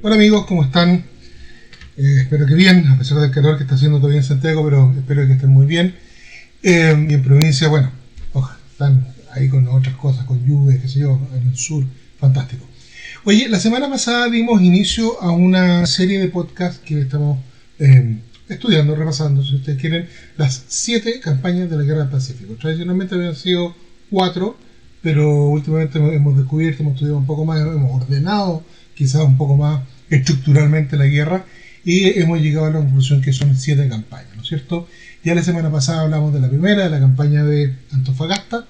Hola amigos, ¿cómo están? Eh, espero que bien, a pesar del calor que está haciendo todavía en Santiago, pero espero que estén muy bien. Eh, y en provincia, bueno, están ahí con otras cosas, con lluvias, qué sé yo, en el sur, fantástico. Oye, la semana pasada dimos inicio a una serie de podcasts que estamos eh, estudiando, repasando, si ustedes quieren, las siete campañas de la Guerra del Pacífico. Tradicionalmente habían sido cuatro, pero últimamente hemos descubierto, hemos estudiado un poco más, hemos ordenado quizás un poco más estructuralmente la guerra y hemos llegado a la conclusión que son siete campañas, ¿no es cierto? Ya la semana pasada hablamos de la primera, de la campaña de Antofagasta,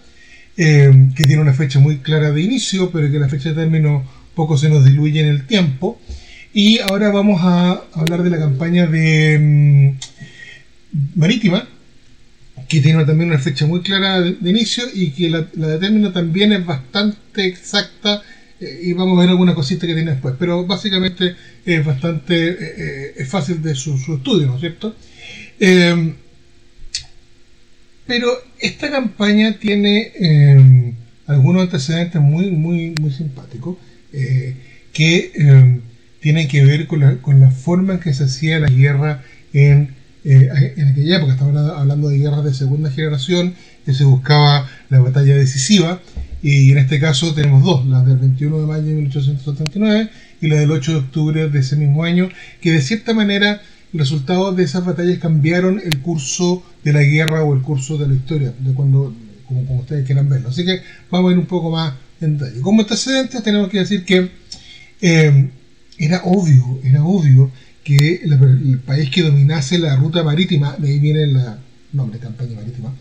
eh, que tiene una fecha muy clara de inicio, pero que la fecha de término poco se nos diluye en el tiempo. Y ahora vamos a hablar de la campaña de mm, Marítima, que tiene también una fecha muy clara de, inicio y que la, de término también es bastante exacta eh, y vamos a ver alguna cosita que tiene después. Pero básicamente es bastante eh, eh, es fácil de su, estudio, ¿no es cierto? pero esta campaña tiene algunos antecedentes muy, muy, muy simpáticos que tienen que ver con la, con forma en que se hacía la guerra en en aquella época, estamos hablando de guerras de segunda generación, que se buscaba la batalla decisiva, y en este caso tenemos dos, la del 21 de mayo de 1879 y la del 8 de octubre de ese mismo año, que de cierta manera los resultados de esas batallas cambiaron el curso de la guerra o el curso de la historia, de cuando, como, ustedes quieran verlo. Así que vamos a ir un poco más en detalle. Como antecedentes tenemos que decir que eh, era obvio, era obvio que el, país que dominase la ruta marítima, de ahí viene el nombre, campaña marítima,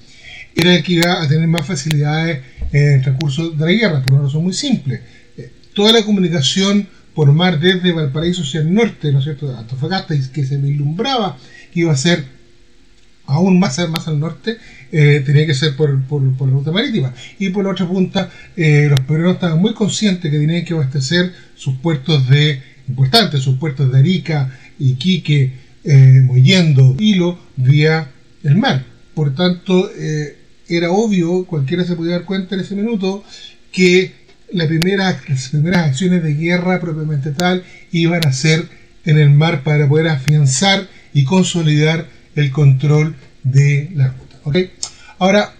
era el que iba a tener más facilidades en el transcurso de la guerra, por una razón muy simple. Eh, toda la comunicación por mar desde Valparaíso hacia el norte, ¿no es cierto?, Antofagasta, que se vislumbraba que iba a ser aún más, al norte, eh, tenía que ser por, por, la ruta marítima. Y por la otra punta, eh, los peruanos estaban muy conscientes que tenían que abastecer sus puertos de importantes, sus puertos de Arica, Iquique, eh, Mollendo, Hilo, vía el mar. Por tanto, eh, era obvio, cualquiera se podía dar cuenta en ese minuto, que las primeras acciones de guerra propiamente tal iban a ser en el mar para poder afianzar y consolidar el control de la ruta. Ahora,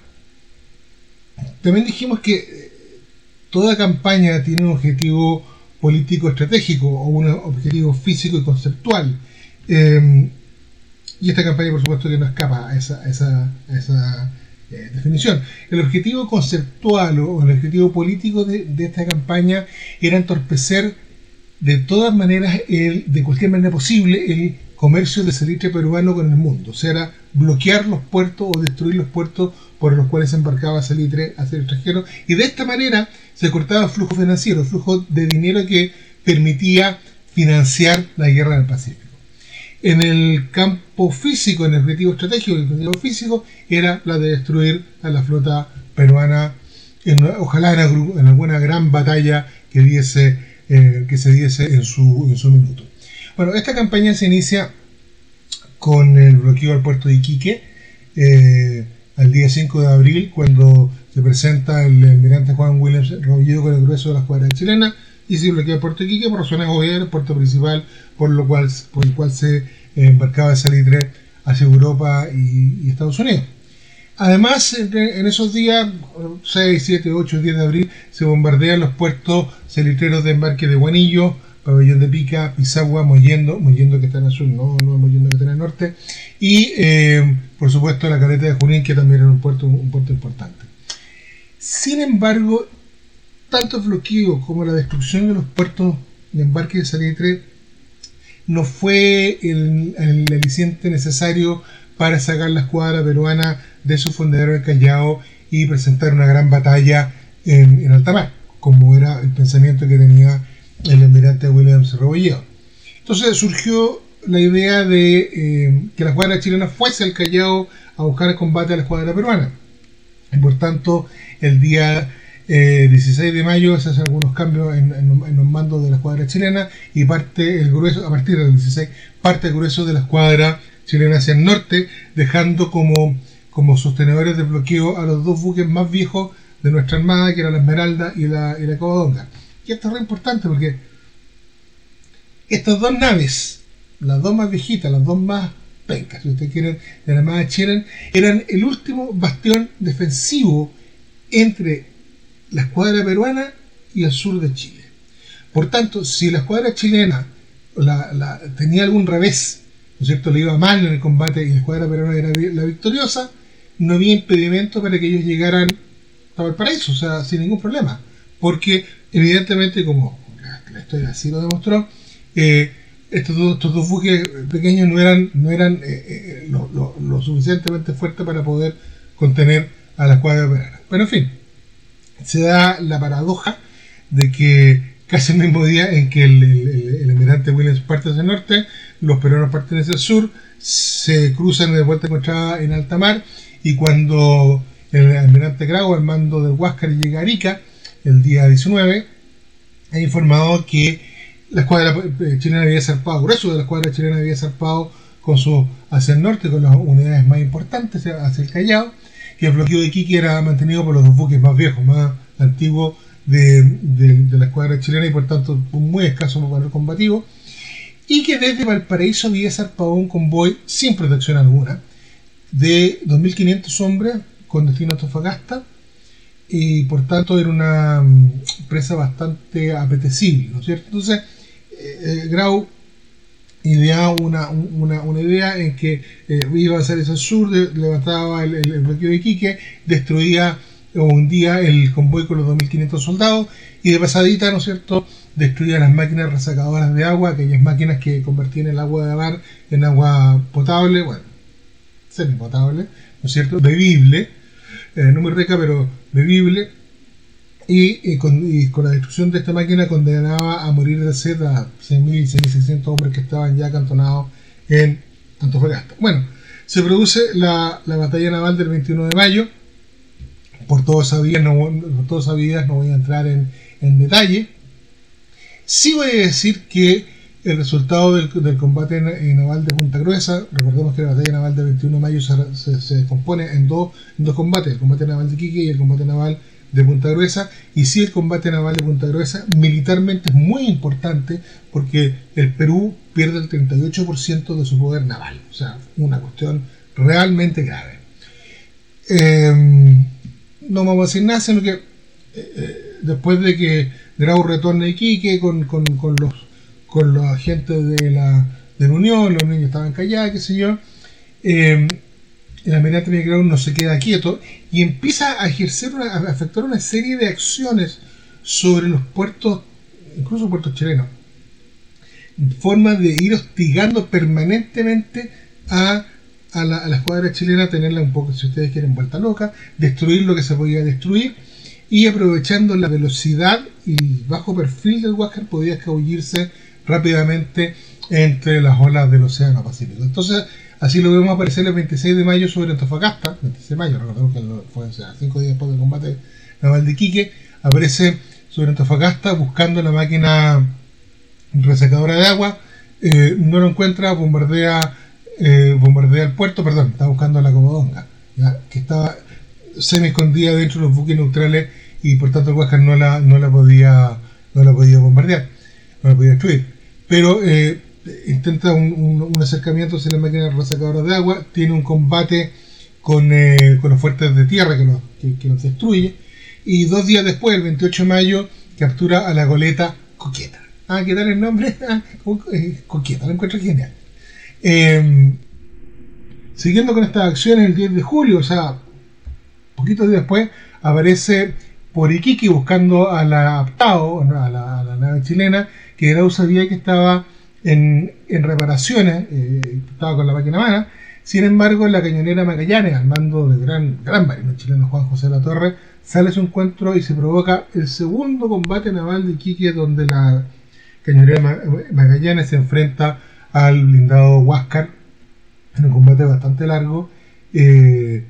también dijimos que eh, toda campaña tiene un objetivo político estratégico o un objetivo físico y conceptual. Eh, y esta campaña, por supuesto, que no escapa a esa, esa, eh, definición. El objetivo conceptual o el objetivo político de, esta campaña era entorpecer de todas maneras, el, de cualquier manera posible, el comercio de salitre peruano con el mundo. O sea, era bloquear los puertos o destruir los puertos por los cuales se embarcaba salitre hacia el extranjero. Y de esta manera se cortaba el flujo financiero, el flujo de dinero que permitía financiar la guerra del Pacífico en el campo físico, en el objetivo estratégico, el objetivo físico era la de destruir a la flota peruana, en, ojalá en, alguna gran batalla que, diese, eh, que se diese en su, en su minuto. Bueno, esta campaña se inicia con el bloqueo al puerto de Iquique eh, al día 5 de abril, cuando se presenta el almirante Juan Williams Robledo con el grueso de la escuadra chilena y se bloquea Puerto Iquique por razones obvias, el puerto principal por, lo cual, por el cual se embarcaba salitre hacia Europa y, Estados Unidos. Además, en esos días, 6, 7, 8, 10 de abril, se bombardean los puertos salitreros de embarque de Guanillo, Pabellón de Pica, Pisagua, Mollendo, Mollendo que está en el sur, no, no Mollendo que está en el norte, y eh, por supuesto la caleta de Junín, que también era un puerto, un puerto importante. Sin embargo, tanto el como la destrucción de los puertos de embarque de salitre no fue el, aliciente necesario para sacar la escuadra peruana de su fondadero de Callao y presentar una gran batalla en, en alta mar, como era el pensamiento que tenía el almirante Williams Rebolledo. Entonces surgió la idea de eh, que la escuadra chilena fuese al Callao a buscar combate a la escuadra peruana. Y por tanto, el día 16 eh, de mayo se hacen algunos cambios en, los mandos de la escuadra chilena y parte el grueso, a partir del 16, parte el grueso de la escuadra chilena hacia el norte, dejando como, como sostenedores de bloqueo a los dos buques más viejos de nuestra armada, que eran la Esmeralda y la, y la Covadonga. Y esto es re importante porque Estas dos naves, las dos más viejitas, las dos más pencas, si ustedes quieren, de la Armada chilena, eran el último bastión defensivo entre la escuadra peruana y el sur de Chile. Por tanto, si la escuadra chilena tenía algún revés, ¿no es cierto?, le iba mal en el combate y la escuadra peruana era la victoriosa, no había impedimento para que ellos llegaran a Valparaíso, o sea, sin ningún problema. Porque, evidentemente, como la historia así lo demostró, eh, estos, dos, buques pequeños no eran, no eran eh, eh, lo, suficientemente fuertes para poder contener a la escuadra peruana. Pero, en fin, se da la paradoja de que casi el mismo día en que el, el, almirante Williams parte hacia el norte, los peruanos parten hacia el sur, se cruzan de vuelta encontrada en alta mar y cuando el almirante Grau al mando del Huáscar llega a Arica el día 19 ha informado que la escuadra eh, chilena había zarpado, grueso de la escuadra chilena había zarpado con su hacia el norte con las unidades más importantes hacia el Callao que el bloqueo de Iquique era mantenido por los dos buques más viejos, más antiguos de, la escuadra chilena y por tanto muy escaso valor combativo, y que desde Valparaíso había zarpado un convoy sin protección alguna de 2.500 hombres con destino a Antofagasta y por tanto era una mm, presa bastante apetecible, ¿no es cierto? Entonces, eh, eh, Grau idea una, una, idea en que eh, iba a hacer ese sur, levantaba el, el, bloqueo de Iquique, destruía un día el convoy con los 2.500 soldados y de pasadita, ¿no es cierto?, destruía las máquinas resacadoras de agua, aquellas máquinas que convertían el agua de mar en agua potable, bueno, semi-potable, ¿no es cierto?, bebible, eh, no muy rica, pero bebible, y, con, la destrucción de esta máquina condenaba a morir de sed a 6.000 y 6.600 hombres que estaban ya acantonados en Antofagasta. Bueno, se produce la, la batalla naval del 21 de mayo, por todas esas vías no, no voy a entrar en, detalle. Sí voy a decir que el resultado del, combate naval de Punta Gruesa, recordemos que la batalla naval del 21 de mayo se, compone en dos, dos combates, el combate naval de Quique y el combate naval de Punta Gruesa, y sí el combate naval de Punta Gruesa militarmente es muy importante porque el Perú pierde el 38% de su poder naval, o sea, una cuestión realmente grave. Eh, no vamos a decir nada, sino que eh, eh, después de que Grau retorne a Iquique con, con, los con los agentes de la, de la Unión, los niños estaban callados, qué sé yo, eh, el almirante Grau no se queda quieto y empieza a ejercer, a efectuar una serie de acciones sobre los puertos, incluso puertos chilenos, forma de ir hostigando permanentemente a a la, escuadra chilena, tenerla un poco, si ustedes quieren, vuelta loca, destruir lo que se podía destruir y aprovechando la velocidad y bajo perfil del Huáscar podía escabullirse rápidamente entre las olas del Océano Pacífico. Entonces, así lo vemos aparecer el 26 de mayo sobre Antofagasta, 26 de mayo, recordemos que fue cinco días después del combate naval de Quique, aparece sobre Antofagasta buscando la máquina resecadora de agua, eh, no lo encuentra, bombardea eh, bombardea el puerto, perdón, estaba buscando la Comodonga, que estaba semi escondida dentro de los buques neutrales y por tanto el Huáscar no la, no la podía no la podía bombardear, no la podía destruir. Pero eh, intenta un, acercamiento hacia la máquina resacadora de agua, tiene un combate con, eh, con los fuertes de tierra que nos, destruye, y dos días después, el 28 de mayo, captura a la goleta Coqueta. Ah, ¿qué tal el nombre? Ah, Coqueta, lo encuentro genial. Em, siguiendo con estas acciones, el 10 de julio, o sea, poquitos días después, aparece por buscando a la Aptao, a la, nave chilena, que Grau sabía que estaba en, reparaciones, eh, estaba con la máquina mala. Sin embargo, la cañonera Magallanes, al mando del gran, gran marino chileno Juan José La Torre, sale a su encuentro y se provoca el segundo combate naval de Iquique, donde la cañonera Magallanes se enfrenta al blindado Huáscar en un combate bastante largo. Eh,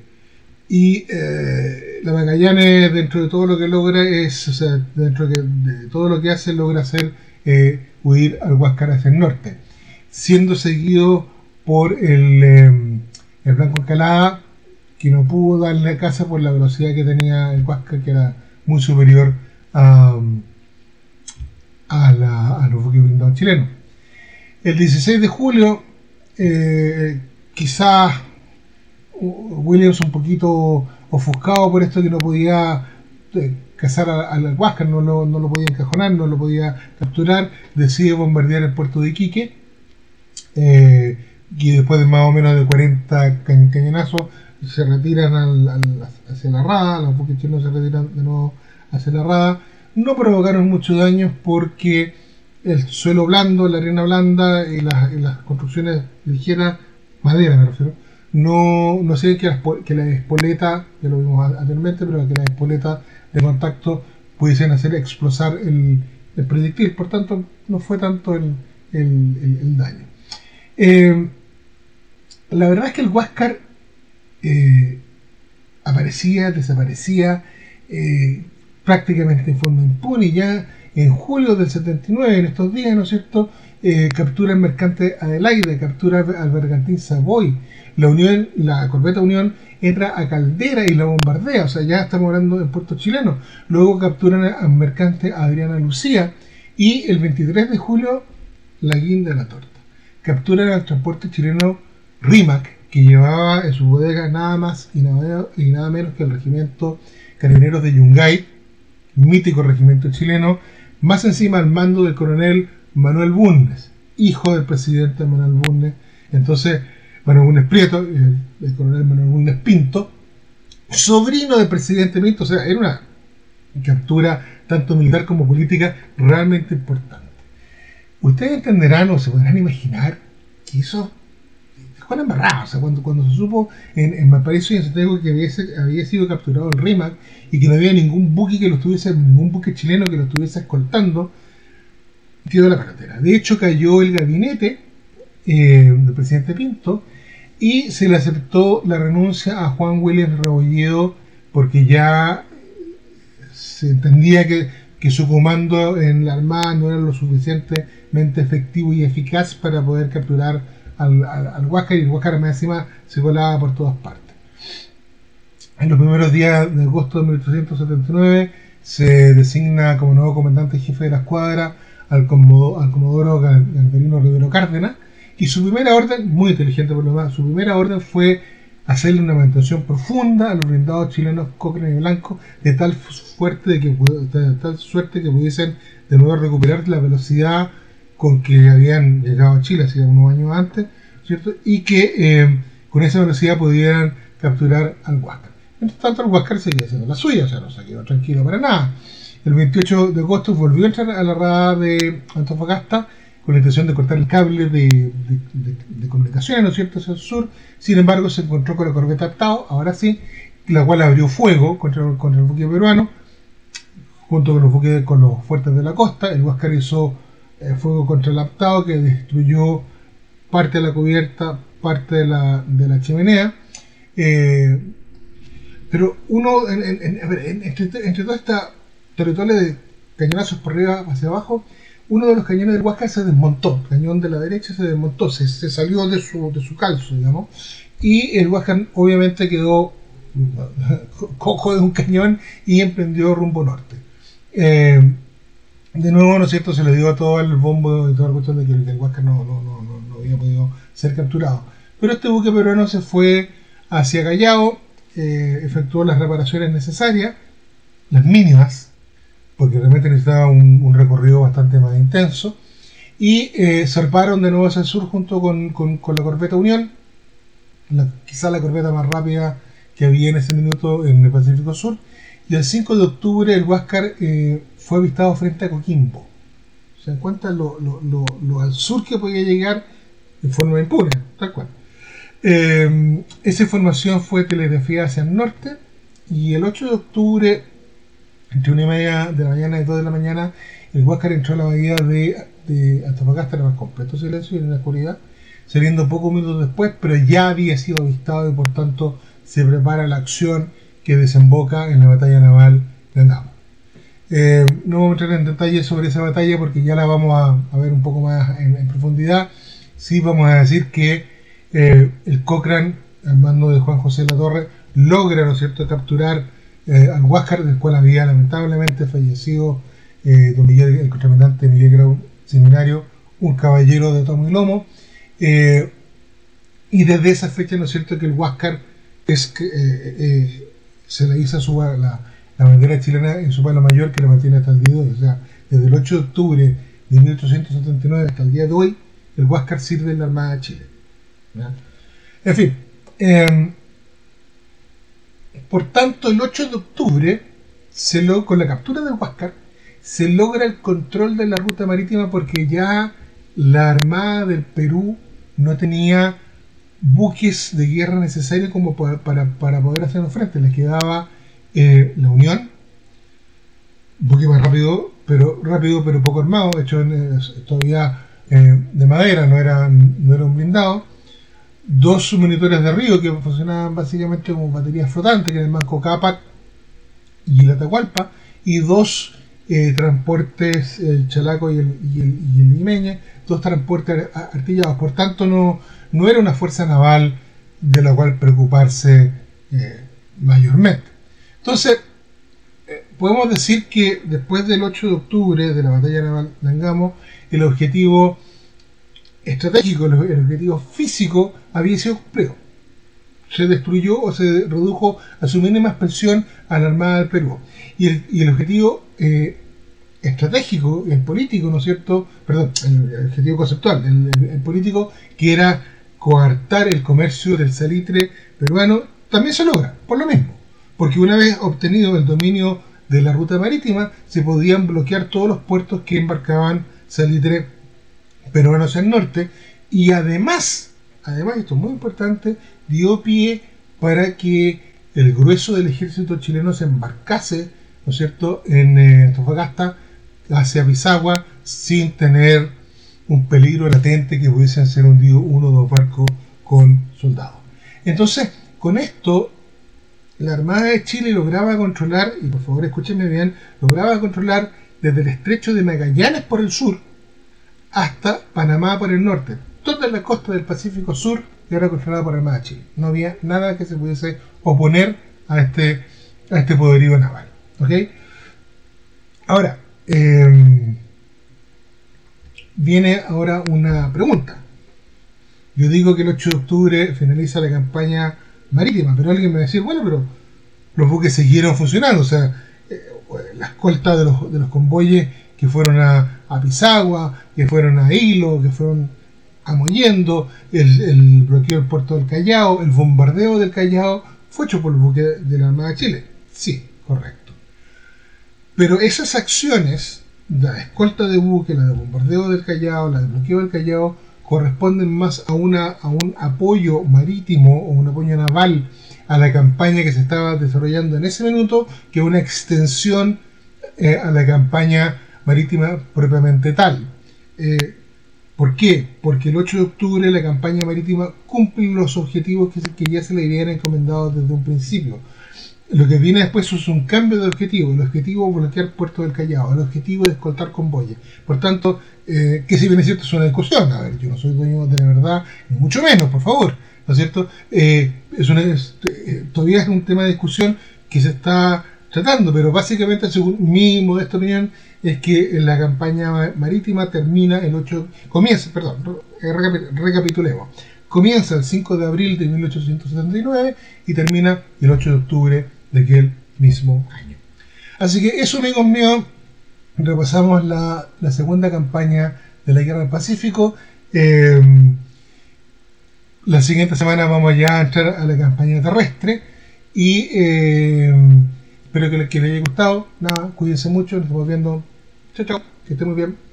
y eh, la Magallanes, dentro de todo lo que logra, es, o sea, dentro de, todo lo que hace, logra hacer eh, huir al Huáscar hacia el norte, siendo seguido por el, el Blanco Escalada, que no pudo darle casa por la velocidad que tenía el Huáscar, que era muy superior a, a, la, los blindados chilenos. El 16 de julio, eh, quizás Williams un poquito ofuscado por esto que no podía eh, cazar al Huáscar, no lo, no lo podía encajonar, no lo podía capturar, decide bombardear el puerto de Iquique. Eh, y después de más o menos de 40 cañonazos se retiran hacia la rada, los buques chinos se retiran de nuevo hacia la rada. No provocaron muchos daños porque el suelo blando, la arena blanda y las, construcciones ligeras, madera me refiero, no, no sé que la, que la espoleta, ya lo vimos anteriormente, pero que la espoleta de contacto pudiesen hacer explosar el, proyectil, por tanto no fue tanto el, daño. Eh, la verdad es que el Huáscar eh, aparecía, desaparecía eh, prácticamente en forma impune. Ya en julio del 79, en estos días, ¿no es cierto?, eh, captura el mercante Adelaide, captura al bergantín Savoy. La Unión, la corbeta Unión entra a Caldera y la bombardea, o sea, ya estamos hablando del puerto chileno. Luego capturan al mercante Adriana Lucía y el 23 de julio la guinda de la torta. Capturan al transporte chileno Rimac, que llevaba en su bodega nada más y nada, menos que el regimiento Carabineros de Yungay, mítico regimiento chileno, más encima al mando del coronel Manuel Bundes, hijo del presidente Manuel Bundes. Entonces, Manuel Bundes Prieto, el, el coronel Manuel Bundes Pinto, sobrino del presidente Pinto, o sea, era una captura tanto militar como política realmente importante. Ustedes entenderán o se podrán imaginar que Juan embarrado, o sea, cuando, cuando se supo en, en Valparaíso y en Santiago que había, sido capturado el RIMAC y que no había ningún buque que lo estuviese, ningún buque chileno que lo estuviese escoltando, quedó la carretera. De hecho, cayó el gabinete eh, del presidente Pinto y se le aceptó la renuncia a Juan Williams Rebolledo porque ya se entendía que, que, su comando en la Armada no era lo suficientemente efectivo y eficaz para poder capturar al, al, Huáscar y el Huáscar más encima se colaba por todas partes. En los primeros días de agosto de 1879 se designa como nuevo comandante jefe de la escuadra al, comodoro, al comodoro Galverino Rivero Cárdenas y su primera orden, muy inteligente por lo demás, su primera orden fue hacerle una mantención profunda a los blindados chilenos Cochrane y Blanco de tal, suerte de que, de tal suerte que pudiesen de nuevo recuperar la velocidad con que habían llegado a Chile hace unos años antes, ¿cierto? Y que eh, con esa velocidad pudieran capturar al Huáscar. Mientras tanto, el Huáscar seguía haciendo la suya, o sea, no se quedó tranquilo para nada. El 28 de agosto volvió a entrar a la rada de Antofagasta con la intención de cortar el cable de, de, comunicaciones, ¿no es cierto?, hacia el sur. Sin embargo, se encontró con la corbeta Aptao, ahora sí, la cual abrió fuego contra, contra el buque peruano, junto con los buques con los fuertes de la costa. El Huáscar hizo eh, fuego contra el aptado que destruyó parte de la cubierta, parte de la, de la chimenea. Eh, pero uno, entre, entre toda esta territorio de cañonazos por arriba hacia abajo, uno de los cañones del Huáscar se desmontó, el cañón de la derecha se desmontó, se, salió de su, de su calzo, digamos, y el Huáscar obviamente quedó cojo de un cañón y emprendió rumbo norte. Eh, de nuevo, ¿no es cierto? Se le dio a todo el bombo y toda la cuestión de que el, Huáscar no, no, no, no, había podido ser capturado. Pero este buque peruano se fue hacia Callao, eh, efectuó las reparaciones necesarias, las mínimas, porque realmente necesitaba un, recorrido bastante más intenso, y eh, zarparon de nuevo hacia el sur junto con, con, la corbeta Unión, la, quizá la corbeta más rápida que había en ese minuto en el Pacífico Sur, y el 5 de octubre el Huáscar eh, fue avistado frente a Coquimbo. Se dan cuenta lo, al sur que podía llegar de forma impune, tal cual. Eh, esa información fue telegrafiada hacia el norte y el 8 de octubre, entre una y media de la mañana y dos de la mañana, el Huáscar entró a la bahía de, de Antofagasta en completo silencio y en la oscuridad, saliendo pocos minutos después, pero ya había sido avistado y por tanto se prepara la acción que desemboca en la batalla naval de Andamos. Eh, no vamos a entrar en detalle sobre esa batalla porque ya la vamos a, ver un poco más en, profundidad. Sí vamos a decir que eh, el Cochrane, al mando de Juan José La Torre, logra, ¿no es cierto?, capturar eh, al Huáscar, del cual había lamentablemente fallecido don Miguel, el comandante Miguel Grau Seminario, un caballero de tomo y lomo. Y desde esa fecha, ¿no es cierto?, que el Huáscar es se le hizo su, la, la, bandera chilena en su palo mayor que la mantiene hasta el día de hoy. O sea, desde el 8 de octubre de 1879 hasta el día de hoy, el Huáscar sirve en la Armada de Chile. En fin, em, por tanto, el 8 de octubre, con la captura del Huáscar, se logra el control de la ruta marítima porque ya la Armada del Perú no tenía buques de guerra necesarios como para, para, poder hacernos frente. Les quedaba eh, la Unión, un buque más rápido, pero rápido pero poco armado, hecho en, todavía eh, de madera, no era, no era un blindado. Dos submonitores de río que funcionaban básicamente como baterías flotantes, que eran el Manco Cápac y el Atahualpa, y dos eh, transportes, el Chalaco y el, y el, dos transportes artillados. Por tanto, no, no era una fuerza naval de la cual preocuparse eh, mayormente. Entonces, eh, podemos decir que después del 8 de octubre de la batalla naval de Angamo, el objetivo estratégico, el objetivo físico había sido cumplido. Se destruyó o se redujo a su mínima expresión a la Armada del Perú. Y el, objetivo eh, estratégico, el político, ¿no es cierto? Perdón, el, objetivo conceptual, el político, que era coartar el comercio del salitre peruano también se logra, por lo mismo. Porque una vez obtenido el dominio de la ruta marítima, se podían bloquear todos los puertos que embarcaban salitre peruano hacia el norte. Y además, además, esto es muy importante, dio pie para que el grueso del ejército chileno se embarcase, ¿no es cierto?, en eh, Antofagasta hacia Pisagua sin tener un peligro latente que pudiesen ser hundido uno o dos barcos con soldados. Entonces, con esto, la Armada de Chile lograba controlar, y por favor escúchenme bien, lograba controlar desde el estrecho de Magallanes por el sur hasta Panamá por el norte. Toda la costa del Pacífico Sur era controlada por Armada Chile. No había nada que se pudiese oponer a este, a este poderío naval. ¿Ok? Ahora, eh, viene ahora una pregunta. Yo digo que el 8 de octubre finaliza la campaña marítima, pero alguien me va a decir, bueno, pero los buques siguieron funcionando, o sea, eh, la escolta de los, de los convoyes que fueron a, a, Pisagua, que fueron a Hilo, que fueron a Mollendo, el, el, bloqueo del puerto del Callao, el bombardeo del Callao, fue hecho por el buque de la Armada de Chile. Sí, correcto. Pero esas acciones la escolta de buque, la de bombardeo del Callao, la de bloqueo del Callao, corresponden más a, una, a un apoyo marítimo o un apoyo naval a la campaña que se estaba desarrollando en ese minuto que una extensión eh, a la campaña marítima propiamente tal. Eh, ¿Por qué? Porque el 8 de octubre la campaña marítima cumple los objetivos que, que ya se le habían encomendado desde un principio lo que viene después es un cambio de objetivo. El objetivo es bloquear Puerto del Callao. El objetivo es escoltar convoyes. Por tanto, eh, que si bien es cierto es una discusión, a ver, yo no soy dueño de la verdad, ni mucho menos, por favor, ¿no es cierto? Eh, es una, eh, todavía es un tema de discusión que se está tratando, pero básicamente, según mi modesta opinión, es que la campaña marítima termina el 8, comienza, perdón, recapitulemos, comienza el 5 de abril de 1879 y termina el 8 de octubre de aquel mismo año. Así que eso, amigos míos, repasamos la, segunda campaña de la Guerra del Pacífico. Eh, la siguiente semana vamos ya a entrar a la campaña terrestre y eh, espero que les, haya gustado. Nada, cuídense mucho, nos estamos viendo. Chao, chao, que estén muy bien.